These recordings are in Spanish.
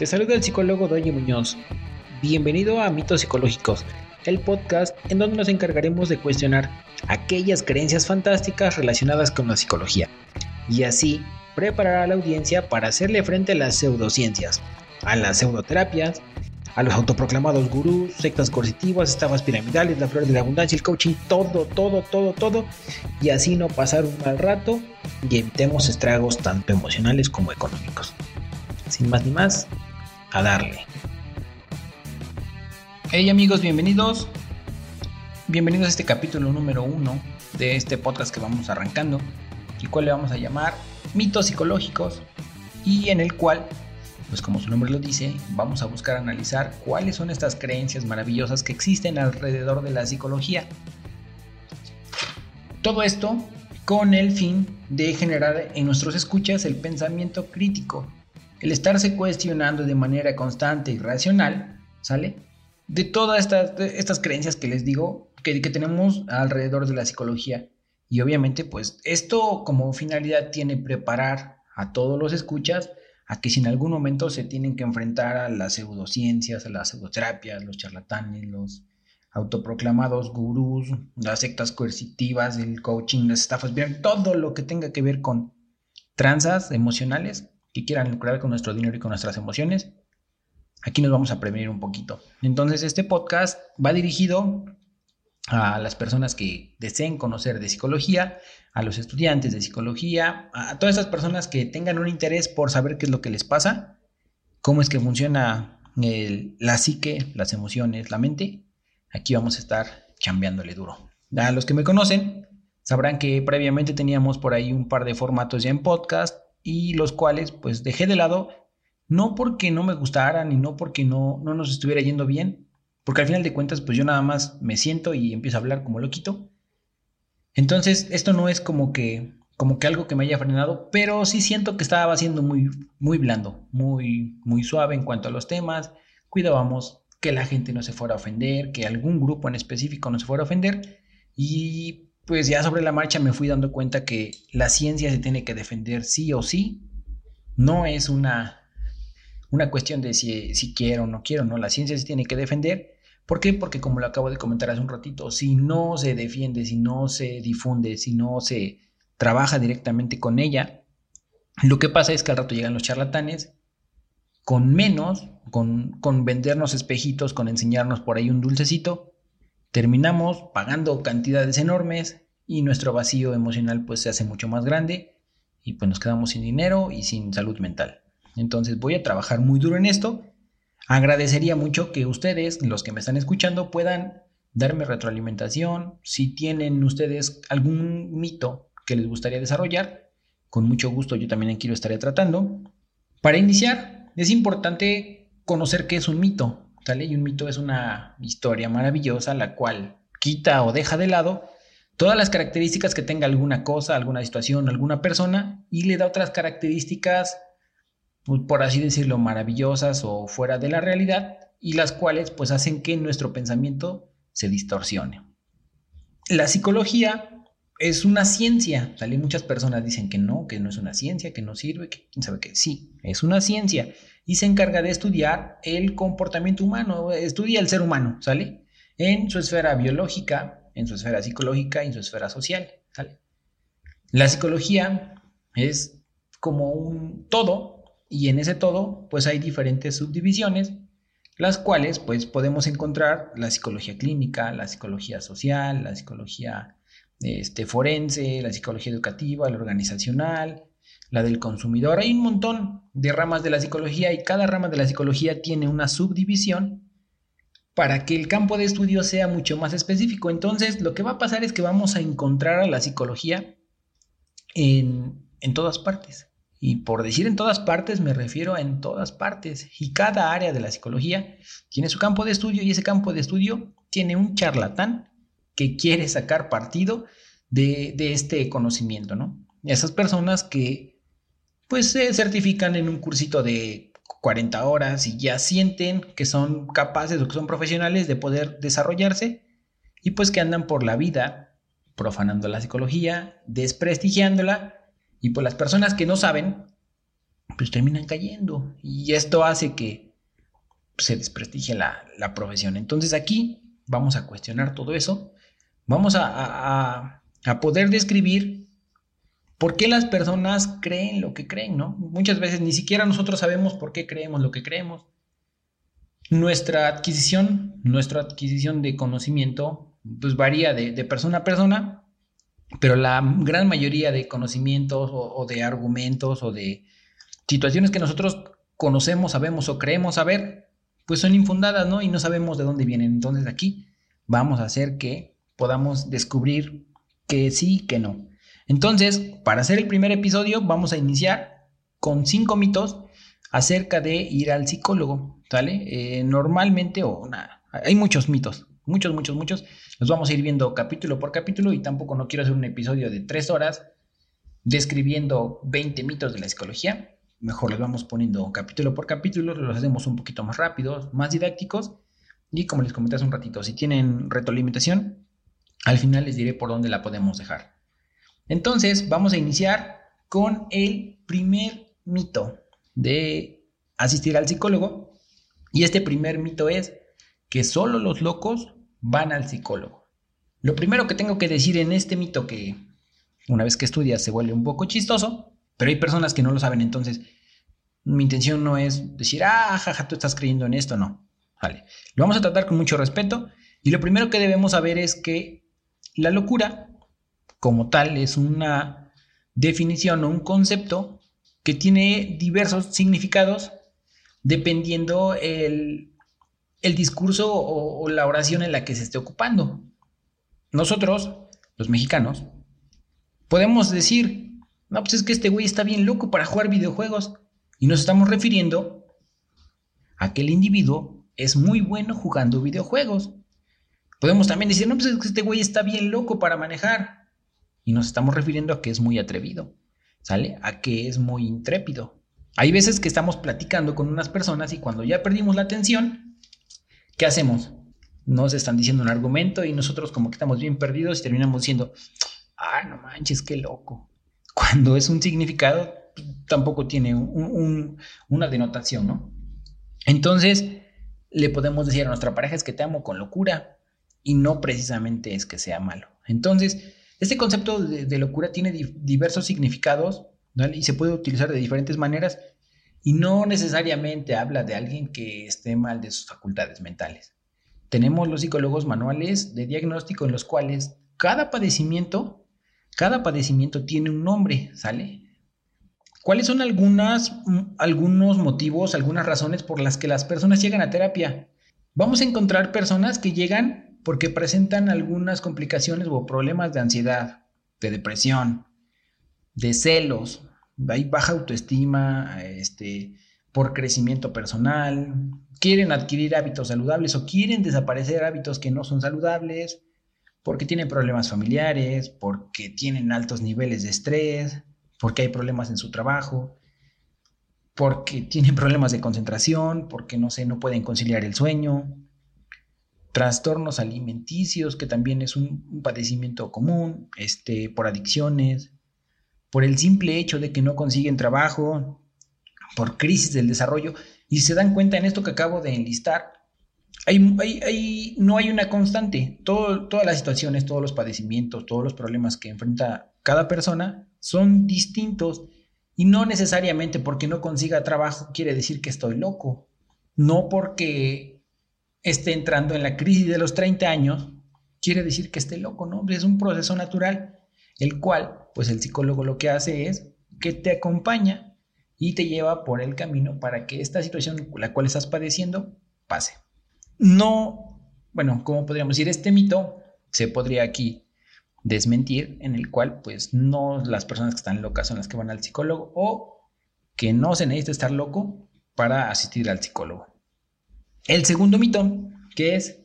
Te saluda el psicólogo Doña Muñoz. Bienvenido a Mitos Psicológicos, el podcast en donde nos encargaremos de cuestionar aquellas creencias fantásticas relacionadas con la psicología y así preparar a la audiencia para hacerle frente a las pseudociencias, a las pseudoterapias, a los autoproclamados gurús, sectas coercitivas, estafas piramidales, la flor de la abundancia, el coaching, todo, todo, todo, todo, y así no pasar un mal rato y evitemos estragos tanto emocionales como económicos. Sin más ni más, a darle. Hey amigos, bienvenidos. Bienvenidos a este capítulo número uno de este podcast que vamos arrancando, y cual le vamos a llamar Mitos Psicológicos, y en el cual pues como su nombre lo dice, vamos a buscar analizar cuáles son estas creencias maravillosas que existen alrededor de la psicología. Todo esto con el fin de generar en nuestros escuchas el pensamiento crítico, el estarse cuestionando de manera constante y racional, ¿sale? De todas estas, creencias que les digo que, que tenemos alrededor de la psicología. Y obviamente, pues esto como finalidad tiene preparar a todos los escuchas a que si en algún momento se tienen que enfrentar a las pseudociencias, a las pseudoterapias, los charlatanes, los autoproclamados gurús, las sectas coercitivas, el coaching, las estafas, bien, todo lo que tenga que ver con tranzas emocionales que quieran lucrar con nuestro dinero y con nuestras emociones, aquí nos vamos a prevenir un poquito. Entonces, este podcast va dirigido a las personas que deseen conocer de psicología, a los estudiantes de psicología, a todas esas personas que tengan un interés por saber qué es lo que les pasa, cómo es que funciona la psique, las emociones, la mente. Aquí vamos a estar chambeándole duro. A los que me conocen sabrán que previamente teníamos por ahí un par de formatos ya en podcast y los cuales pues dejé de lado no porque no me gustaran y no porque no, no nos estuviera yendo bien, porque al final de cuentas, pues yo nada más me siento y empiezo a hablar como loquito. Entonces, esto no es como que, como que algo que me haya frenado, pero sí siento que estaba siendo muy, muy blando, muy, muy suave en cuanto a los temas. Cuidábamos que la gente no se fuera a ofender, que algún grupo en específico no se fuera a ofender. Y pues ya sobre la marcha me fui dando cuenta que la ciencia se tiene que defender sí o sí. No es una, una cuestión de si, si quiero o no quiero, no. La ciencia se tiene que defender ¿Por qué? Porque como lo acabo de comentar hace un ratito, si no se defiende, si no se difunde, si no se trabaja directamente con ella, lo que pasa es que al rato llegan los charlatanes con menos, con, con vendernos espejitos, con enseñarnos por ahí un dulcecito, terminamos pagando cantidades enormes y nuestro vacío emocional pues se hace mucho más grande y pues nos quedamos sin dinero y sin salud mental. Entonces voy a trabajar muy duro en esto Agradecería mucho que ustedes, los que me están escuchando, puedan darme retroalimentación. Si tienen ustedes algún mito que les gustaría desarrollar, con mucho gusto yo también aquí lo estaré tratando. Para iniciar, es importante conocer qué es un mito. Y un mito es una historia maravillosa la cual quita o deja de lado todas las características que tenga alguna cosa, alguna situación, alguna persona y le da otras características pues, por así decirlo, maravillosas o fuera de la realidad y las cuales pues hacen que nuestro pensamiento se distorsione. La psicología es una ciencia. Muchas personas dicen que no, que no es una ciencia, que no sirve, que quién sabe que sí, es una ciencia y se encarga de estudiar el comportamiento humano, estudia el ser humano, ¿sale? En su esfera biológica, en su esfera psicológica y en su esfera social, ¿sale? La psicología es como un todo y en ese todo, pues hay diferentes subdivisiones, las cuales pues podemos encontrar la psicología clínica, la psicología social, la psicología este, forense, la psicología educativa, la organizacional, la del consumidor. Hay un montón de ramas de la psicología y cada rama de la psicología tiene una subdivisión para que el campo de estudio sea mucho más específico. Entonces, lo que va a pasar es que vamos a encontrar a la psicología en, en todas partes. Y por decir en todas partes me refiero a en todas partes. Y cada área de la psicología tiene su campo de estudio y ese campo de estudio tiene un charlatán que quiere sacar partido de, este conocimiento, ¿no? Esas personas que pues se certifican en un cursito de 40 horas y ya sienten que son capaces o que son profesionales de poder desarrollarse y pues que andan por la vida profanando la psicología, desprestigiándola y pues las personas que no saben, pues terminan cayendo. Y esto hace que se desprestigie la, la profesión. Entonces aquí vamos a cuestionar todo eso. Vamos a, a, poder describir por qué las personas creen lo que creen, ¿no? Muchas veces ni siquiera nosotros sabemos por qué creemos lo que creemos. Nuestra adquisición, nuestra adquisición de conocimiento, pues varía de, de persona a persona, pero la gran mayoría de conocimientos o, de argumentos o de situaciones que nosotros conocemos, sabemos o creemos saber, pues son infundadas, ¿no? Y no sabemos de dónde vienen. Entonces aquí vamos a hacer que podamos descubrir que sí, que no. Entonces, para hacer el primer episodio, vamos a iniciar con cinco mitos acerca de ir al psicólogo, ¿sale? Eh, normalmente, o hay muchos mitos, muchos, muchos, muchos. Los vamos a ir viendo capítulo por capítulo y tampoco no quiero hacer un episodio de tres horas describiendo 20 mitos de la psicología. Mejor los vamos poniendo capítulo por capítulo, los hacemos un poquito más rápidos, más didácticos. Y como les comenté hace un ratito, si tienen retroalimentación, al final les diré por dónde la podemos dejar. Entonces, vamos a iniciar con el primer mito de asistir al psicólogo. Y este primer mito es que solo los locos van al psicólogo. Lo primero que tengo que decir en este mito que una vez que estudias se vuelve un poco chistoso, pero hay personas que no lo saben, entonces mi intención no es decir, ah, jaja, tú estás creyendo en esto, no. Vale, lo vamos a tratar con mucho respeto y lo primero que debemos saber es que la locura como tal es una definición o un concepto que tiene diversos significados dependiendo el el discurso o, la oración en la que se esté ocupando. Nosotros, los mexicanos, podemos decir, no, pues es que este güey está bien loco para jugar videojuegos. Y nos estamos refiriendo a que el individuo es muy bueno jugando videojuegos. Podemos también decir, no, pues es que este güey está bien loco para manejar. Y nos estamos refiriendo a que es muy atrevido, ¿sale? A que es muy intrépido. Hay veces que estamos platicando con unas personas y cuando ya perdimos la atención, ¿qué hacemos? Nos están diciendo un argumento y nosotros como que estamos bien perdidos y terminamos diciendo, ah, no manches, qué loco. Cuando es un significado, tampoco tiene una denotación, ¿no? Entonces, le podemos decir a nuestra pareja es que te amo con locura y no precisamente es que sea malo. Entonces, este concepto de, locura tiene diversos significados y se puede utilizar de diferentes maneras y no necesariamente habla de alguien que esté mal de sus facultades mentales. Tenemos los psicólogos manuales de diagnóstico en los cuales cada padecimiento, cada padecimiento tiene un nombre, ¿sale? ¿Cuáles son mm, algunos motivos, algunas razones por las que las personas llegan a terapia? Vamos a encontrar personas que llegan porque presentan algunas complicaciones o problemas de ansiedad, de depresión, de celos, hay baja autoestima, este, por crecimiento personal, quieren adquirir hábitos saludables o quieren desaparecer hábitos que no son saludables, porque tienen problemas familiares, porque tienen altos niveles de estrés, porque hay problemas en su trabajo, porque tienen problemas de concentración, porque no sé, no pueden conciliar el sueño, trastornos alimenticios, que también es un, padecimiento común, este, por adicciones, por el simple hecho de que no consiguen trabajo, por crisis del desarrollo, y se dan cuenta en esto que acabo de enlistar, hay, no hay una constante. todas las situaciones, todos los padecimientos, todos los problemas que enfrenta cada persona son distintos y no necesariamente porque no consiga trabajo quiere decir que estoy loco. No porque esté entrando en la crisis de los 30 años quiere decir que esté loco, ¿no? Es un proceso natural el cual, pues el psicólogo lo que hace es que te acompaña y te lleva por el camino para que esta situación, la cual estás padeciendo, pase. No, bueno, como podríamos decir, este mito se podría aquí desmentir, en el cual, pues, no las personas que están locas son las que van al psicólogo o que no se necesita estar loco para asistir al psicólogo. El segundo mito, que es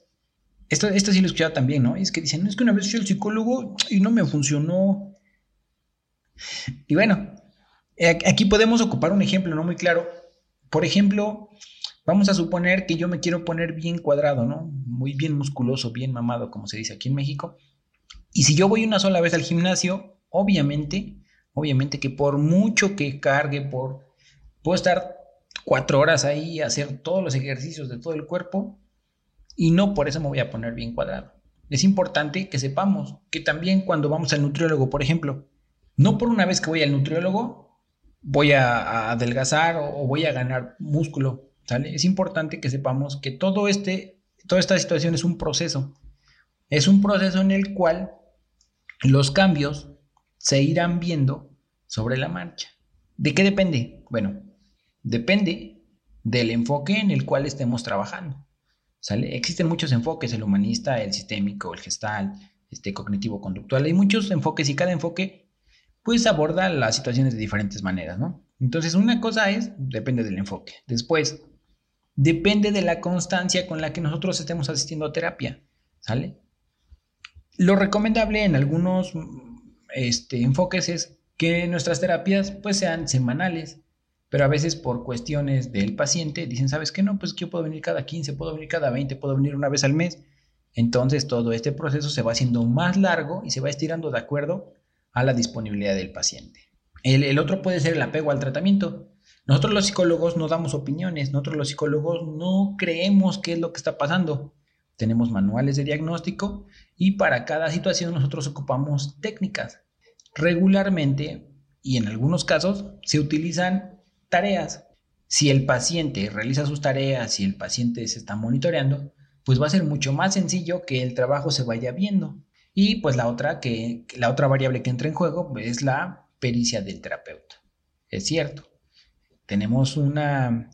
esto, esto sí lo he escuchado también, ¿no? Es que dicen, es que una vez fui al psicólogo y no me funcionó. Y bueno, eh, aquí podemos ocupar un ejemplo, ¿no? Muy claro. Por ejemplo, vamos a suponer que yo me quiero poner bien cuadrado, ¿no? Muy bien musculoso, bien mamado, como se dice aquí en México. Y si yo voy una sola vez al gimnasio, obviamente, obviamente que por mucho que cargue, por puedo estar cuatro horas ahí hacer todos los ejercicios de todo el cuerpo y no por eso me voy a poner bien cuadrado. Es importante que sepamos que también cuando vamos al nutriólogo, por ejemplo, no por una vez que voy al nutriólogo voy a, adelgazar o, voy a ganar músculo, ¿sale? Es importante que sepamos que todo este, toda esta situación es un proceso. Es un proceso en el cual los cambios se irán viendo sobre la marcha. ¿De qué depende? Bueno, depende del enfoque en el cual estemos trabajando. ¿sale? Existen muchos enfoques, el humanista, el sistémico, el gestal, este cognitivo-conductual. Hay muchos enfoques y cada enfoque pues aborda las situaciones de diferentes maneras, ¿no? Entonces, una cosa es, depende del enfoque. Después, depende de la constancia con la que nosotros estemos asistiendo a terapia, ¿sale? Lo recomendable en algunos este, enfoques es que nuestras terapias pues sean semanales, pero a veces por cuestiones del paciente dicen, ¿sabes qué? No, pues yo puedo venir cada 15, puedo venir cada 20, puedo venir una vez al mes. Entonces todo este proceso se va haciendo más largo y se va estirando de acuerdo a la disponibilidad del paciente. El, otro puede ser el apego al tratamiento. Nosotros los psicólogos no damos opiniones, nosotros los psicólogos no creemos qué es lo que está pasando. Tenemos manuales de diagnóstico y para cada situación nosotros ocupamos técnicas. Regularmente y en algunos casos se utilizan tareas. Si el paciente realiza sus tareas, y el paciente se está monitoreando, pues va a ser mucho más sencillo que el trabajo se vaya viendo. Y pues la otra, que, la otra variable que entra en juego es la pericia del terapeuta. Es cierto, tenemos una,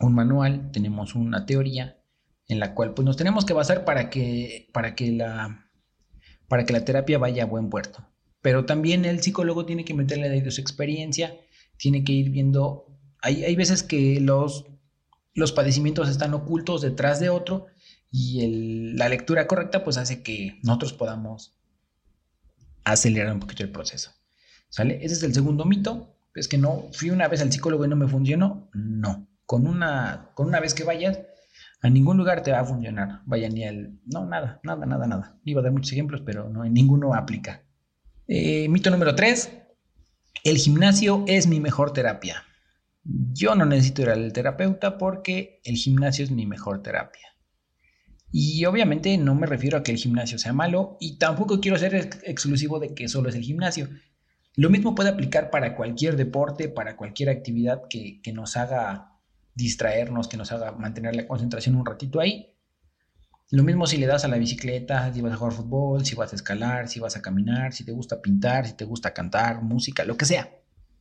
un manual, tenemos una teoría en la cual pues nos tenemos que basar para que, para que, la, para que la terapia vaya a buen puerto. Pero también el psicólogo tiene que meterle de su experiencia, tiene que ir viendo, hay, hay veces que los, los padecimientos están ocultos detrás de otro y la lectura correcta pues hace que nosotros podamos acelerar un poquito el proceso. ¿Sale? Ese es el segundo mito. Es que no, fui una vez al psicólogo y no me funcionó. No. Con una, con una vez que vayas, a ningún lugar te va a funcionar. Vaya ni al... No, nada, nada, nada, nada. Iba a dar muchos ejemplos, pero no, ninguno aplica. Eh, mito número tres. El gimnasio es mi mejor terapia. Yo no necesito ir al terapeuta porque el gimnasio es mi mejor terapia. Y obviamente no me refiero a que el gimnasio sea malo y tampoco quiero ser exclusivo de que solo es el gimnasio. Lo mismo puede aplicar para cualquier deporte, para cualquier actividad que, que nos haga distraernos, que nos haga mantener la concentración un ratito ahí. Lo mismo si le das a la bicicleta, si vas a jugar fútbol, si vas a escalar, si vas a caminar, si te gusta pintar, si te gusta cantar, música, lo que sea.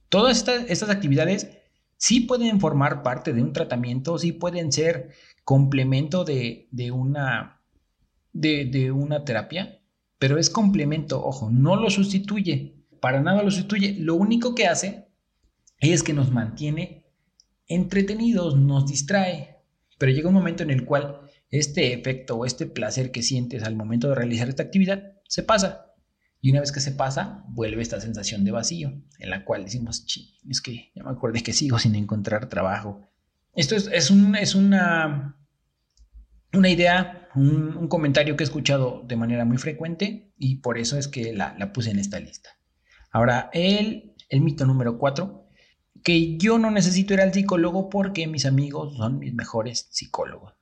Todas estas, actividades sí pueden formar parte de un tratamiento, sí pueden ser complemento de, una, de, de una terapia, pero es complemento, ojo, no lo sustituye, para nada lo sustituye. Lo único que hace es que nos mantiene entretenidos, nos distrae, pero llega un momento en el cual este efecto o este placer que sientes al momento de realizar esta actividad se pasa. Y una vez que se pasa, vuelve esta sensación de vacío, en la cual decimos, es que ya me acordé que sigo sin encontrar trabajo. Esto es, es, es una, una idea, un, comentario que he escuchado de manera muy frecuente y por eso es que la, la puse en esta lista. Ahora, el, el mito número cuatro, que yo no necesito ir al psicólogo porque mis amigos son mis mejores psicólogos.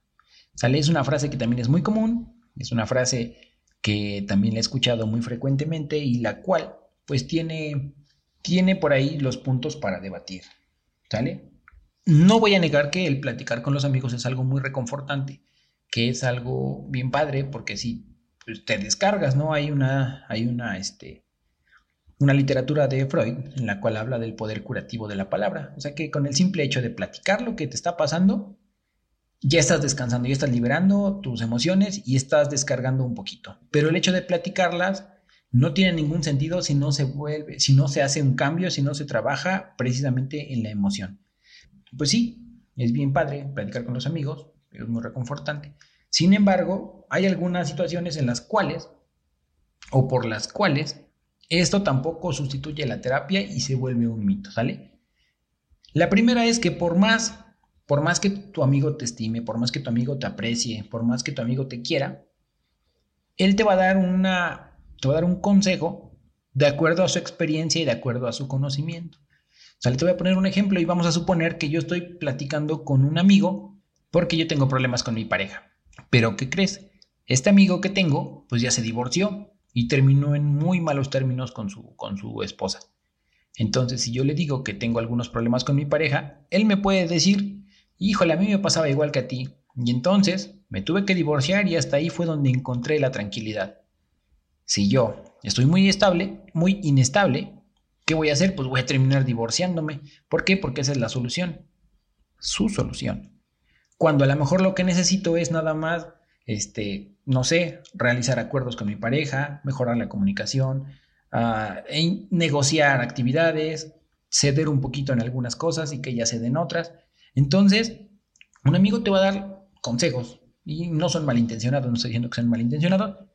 ¿Sale? Es una frase que también es muy común, es una frase que también la he escuchado muy frecuentemente y la cual pues tiene, tiene por ahí los puntos para debatir. ¿Sale? No voy a negar que el platicar con los amigos es algo muy reconfortante, que es algo bien padre porque si pues, te descargas, ¿no? Hay una, hay una, este, una literatura de Freud en la cual habla del poder curativo de la palabra. O sea que con el simple hecho de platicar lo que te está pasando, ya estás descansando, ya estás liberando tus emociones y estás descargando un poquito. Pero el hecho de platicarlas no tiene ningún sentido si no se vuelve, si no se hace un cambio, si no se trabaja precisamente en la emoción. Pues sí, es bien padre platicar con los amigos, es muy reconfortante. Sin embargo, hay algunas situaciones en las cuales, o por las cuales, esto tampoco sustituye la terapia y se vuelve un mito, ¿sale? La primera es que por más por más que tu amigo te estime, por más que tu amigo te aprecie, por más que tu amigo te quiera, él te va a dar una, te va a dar un consejo de acuerdo a su experiencia y de acuerdo a su conocimiento. Sale, te voy a poner un ejemplo y vamos a suponer que yo estoy platicando con un amigo porque yo tengo problemas con mi pareja. Pero ¿qué crees? Este amigo que tengo, pues ya se divorció y terminó en muy malos términos con su, con su esposa. Entonces, si yo le digo que tengo algunos problemas con mi pareja, él me puede decir, híjole, a mí me pasaba igual que a ti. Y entonces me tuve que divorciar y hasta ahí fue donde encontré la tranquilidad. Si yo estoy muy estable, muy inestable, ¿qué voy a hacer? Pues voy a terminar divorciándome. ¿Por qué? Porque esa es la solución. Su solución. Cuando a lo mejor lo que necesito es nada más, este, no sé, realizar acuerdos con mi pareja, mejorar la comunicación, uh, negociar actividades, ceder un poquito en algunas cosas y que ella cede en otras. Entonces, un amigo te va a dar consejos y no son malintencionados, no estoy diciendo que sean malintencionados,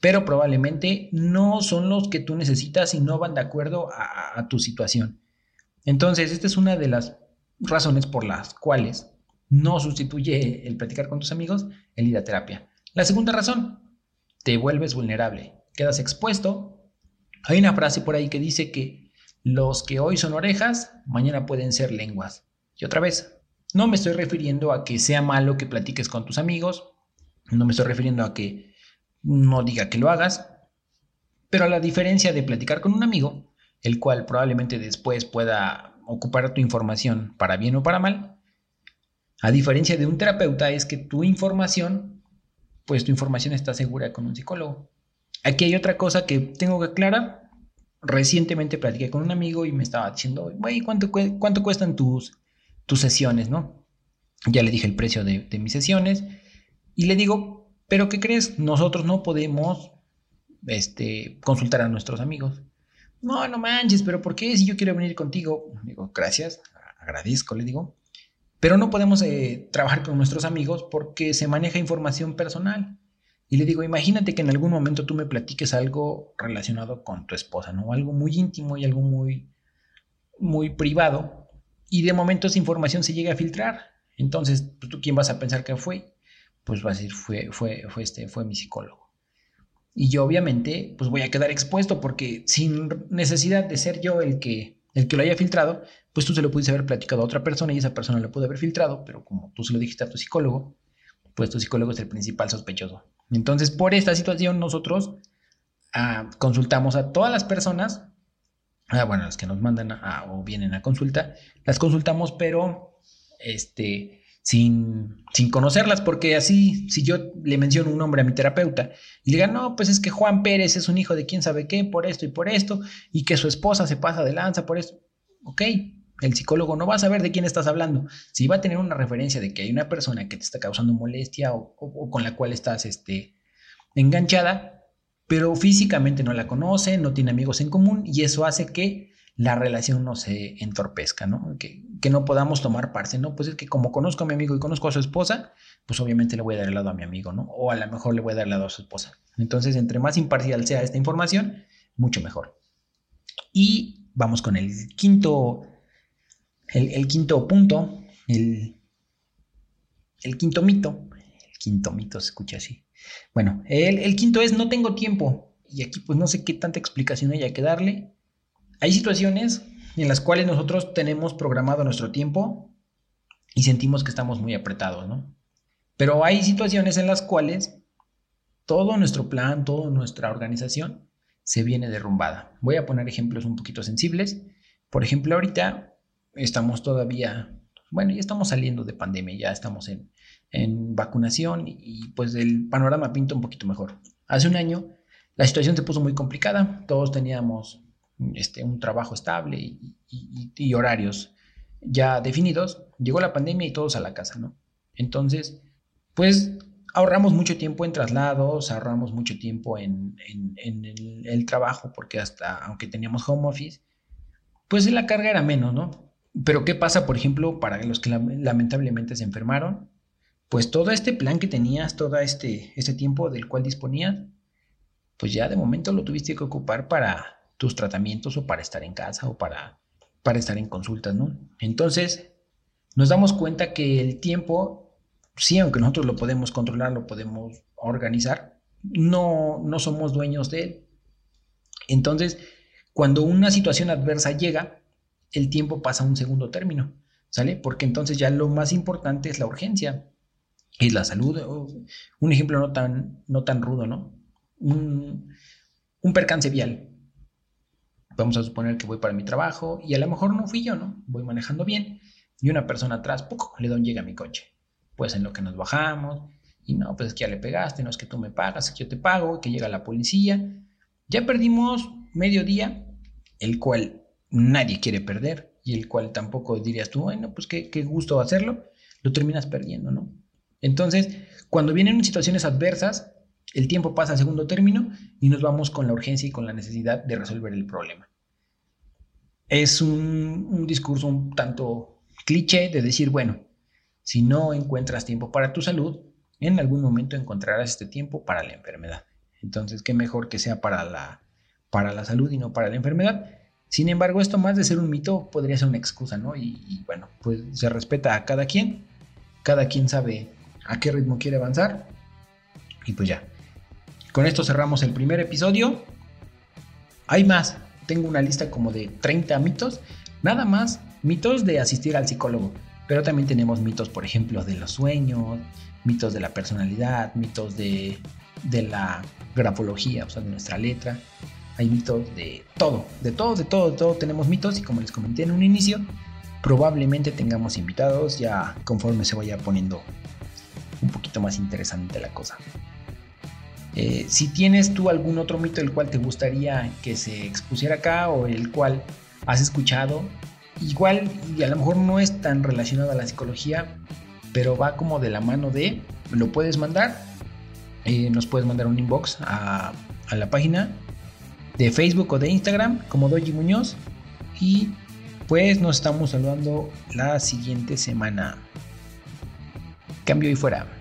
pero probablemente no son los que tú necesitas y no van de acuerdo a, tu situación. Entonces, esta es una de las razones por las cuales no sustituye el platicar con tus amigos el ir a terapia. La segunda razón, te vuelves vulnerable, quedas expuesto hay una frase por ahí que dice que los que hoy son orejas, mañana pueden ser lenguas. Y otra vez, no me estoy refiriendo a que sea malo que platiques con tus amigos, no me estoy refiriendo a que no diga que lo hagas, pero a la diferencia de platicar con un amigo, el cual probablemente después pueda ocupar tu información para bien o para mal, a diferencia de un terapeuta es que tu información, pues tu información está segura con un psicólogo. Aquí hay otra cosa que tengo que aclarar. Recientemente platiqué con un amigo y me estaba diciendo, güey, ¿cuánto, ¿cuánto cuestan tus, tus sesiones, no? Ya le dije el precio de, de mis sesiones y le digo, pero ¿qué crees? Nosotros no podemos este, consultar a nuestros amigos. No, no manches, pero ¿por qué? Si yo quiero venir contigo. Digo, gracias, agradezco, le digo. Pero no podemos eh, trabajar con nuestros amigos porque se maneja información personal. Y le digo, imagínate que en algún momento tú me platiques algo relacionado con tu esposa, ¿no? Algo muy íntimo y algo muy, muy privado. Y de momento esa información se llega a filtrar. Entonces, pues, ¿tú quién vas a pensar que fue? Pues va a decir, fue, fue, fue, este, fue mi psicólogo. Y yo obviamente, pues voy a quedar expuesto porque sin necesidad de ser yo el que, el que lo haya filtrado, pues tú se lo pudiste haber platicado a otra persona y esa persona lo pudo haber filtrado, pero como tú se lo dijiste a tu psicólogo, pues tu psicólogo es el principal sospechoso. Entonces, por esta situación, nosotros ah, consultamos a todas las personas, ah, bueno, las que nos mandan o vienen a consulta, las consultamos, pero este, sin, sin, conocerlas, porque así, si yo le menciono un nombre a mi terapeuta y le diga, no, pues es que Juan Pérez es un hijo de quién sabe qué, por esto y por esto, y que su esposa se pasa de lanza por esto, ok, el psicólogo no va a saber de quién estás hablando. Si va a tener una referencia de que hay una persona que te está causando molestia o, con la cual estás este, enganchada, pero físicamente no la conoce, no tiene amigos en común y eso hace que la relación no se entorpezca, ¿no? Que, que, no podamos tomar parte, ¿no? Pues es que como conozco a mi amigo y conozco a su esposa, pues obviamente le voy a dar el lado a mi amigo, ¿no? O a lo mejor le voy a dar el lado a su esposa. Entonces, entre más imparcial sea esta información, mucho mejor. Y vamos con el quinto el, quinto punto, el, el, quinto mito, el quinto mito se escucha así. Bueno, el, el quinto es no tengo tiempo. Y aquí pues no sé qué tanta explicación haya que darle. Hay situaciones en las cuales nosotros tenemos programado nuestro tiempo y sentimos que estamos muy apretados, ¿no? Pero hay situaciones en las cuales todo nuestro plan, toda nuestra organización se viene derrumbada. Voy a poner ejemplos un poquito sensibles. Por ejemplo, ahorita estamos todavía, bueno, ya estamos saliendo de pandemia, ya estamos en, vacunación y, pues el panorama pinta un poquito mejor. Hace un año la situación se puso muy complicada, todos teníamos este, un trabajo estable y, horarios ya definidos, llegó la pandemia y todos a la casa, ¿no? Entonces, pues ahorramos mucho tiempo en traslados, ahorramos mucho tiempo en, el, el, trabajo, porque hasta aunque teníamos home office, pues la carga era menos, ¿no? Pero ¿qué pasa, por ejemplo, para los que lamentablemente se enfermaron? Pues todo este plan que tenías, todo este, este tiempo del cual disponías, pues ya de momento lo tuviste que ocupar para tus tratamientos o para estar en casa o para, para estar en consultas, ¿no? Entonces, nos damos cuenta que el tiempo, sí, aunque nosotros lo podemos controlar, lo podemos organizar, no, no somos dueños de él. Entonces, cuando una situación adversa llega, el tiempo pasa a un segundo término, ¿sale? Porque entonces ya lo más importante es la urgencia, es la salud. Un ejemplo no tan, no tan rudo, ¿no? Un, un percance vial. Vamos a suponer que voy para mi trabajo y a lo mejor no fui yo, ¿no? Voy manejando bien y una persona atrás, poco, le da un llega a mi coche. Pues en lo que nos bajamos, y no, pues es que ya le pegaste, no es que tú me pagas, es que yo te pago, que llega la policía. Ya perdimos medio día, el cual nadie quiere perder y el cual tampoco dirías tú, bueno, pues qué, qué gusto hacerlo, lo terminas perdiendo, ¿no? Entonces, cuando vienen situaciones adversas, el tiempo pasa a segundo término y nos vamos con la urgencia y con la necesidad de resolver el problema. Es un, discurso un tanto cliché de decir, bueno, si no encuentras tiempo para tu salud, en algún momento encontrarás este tiempo para la enfermedad. Entonces, qué mejor que sea para la, para la salud y no para la enfermedad. Sin embargo, esto más de ser un mito podría ser una excusa, ¿no? Y, bueno, pues se respeta a cada quien, cada quien sabe a qué ritmo quiere avanzar. Y pues ya. Con esto cerramos el primer episodio. Hay más, tengo una lista como de 30 mitos, nada más mitos de asistir al psicólogo. Pero también tenemos mitos, por ejemplo, de los sueños, mitos de la personalidad, mitos de, de la grafología, o sea, de nuestra letra hay mitos de todo, de todo, de todo, de todo tenemos mitos y como les comenté en un inicio, probablemente tengamos invitados ya conforme se vaya poniendo un poquito más interesante la cosa. Eh, si tienes tú algún otro mito el cual te gustaría que se expusiera acá o el cual has escuchado, igual y a lo mejor no es tan relacionado a la psicología, pero va como de la mano de, lo puedes mandar, eh, nos puedes mandar un inbox a, a la página de Facebook o de Instagram como Doji Muñoz. Y pues nos estamos saludando la siguiente semana. Cambio y fuera.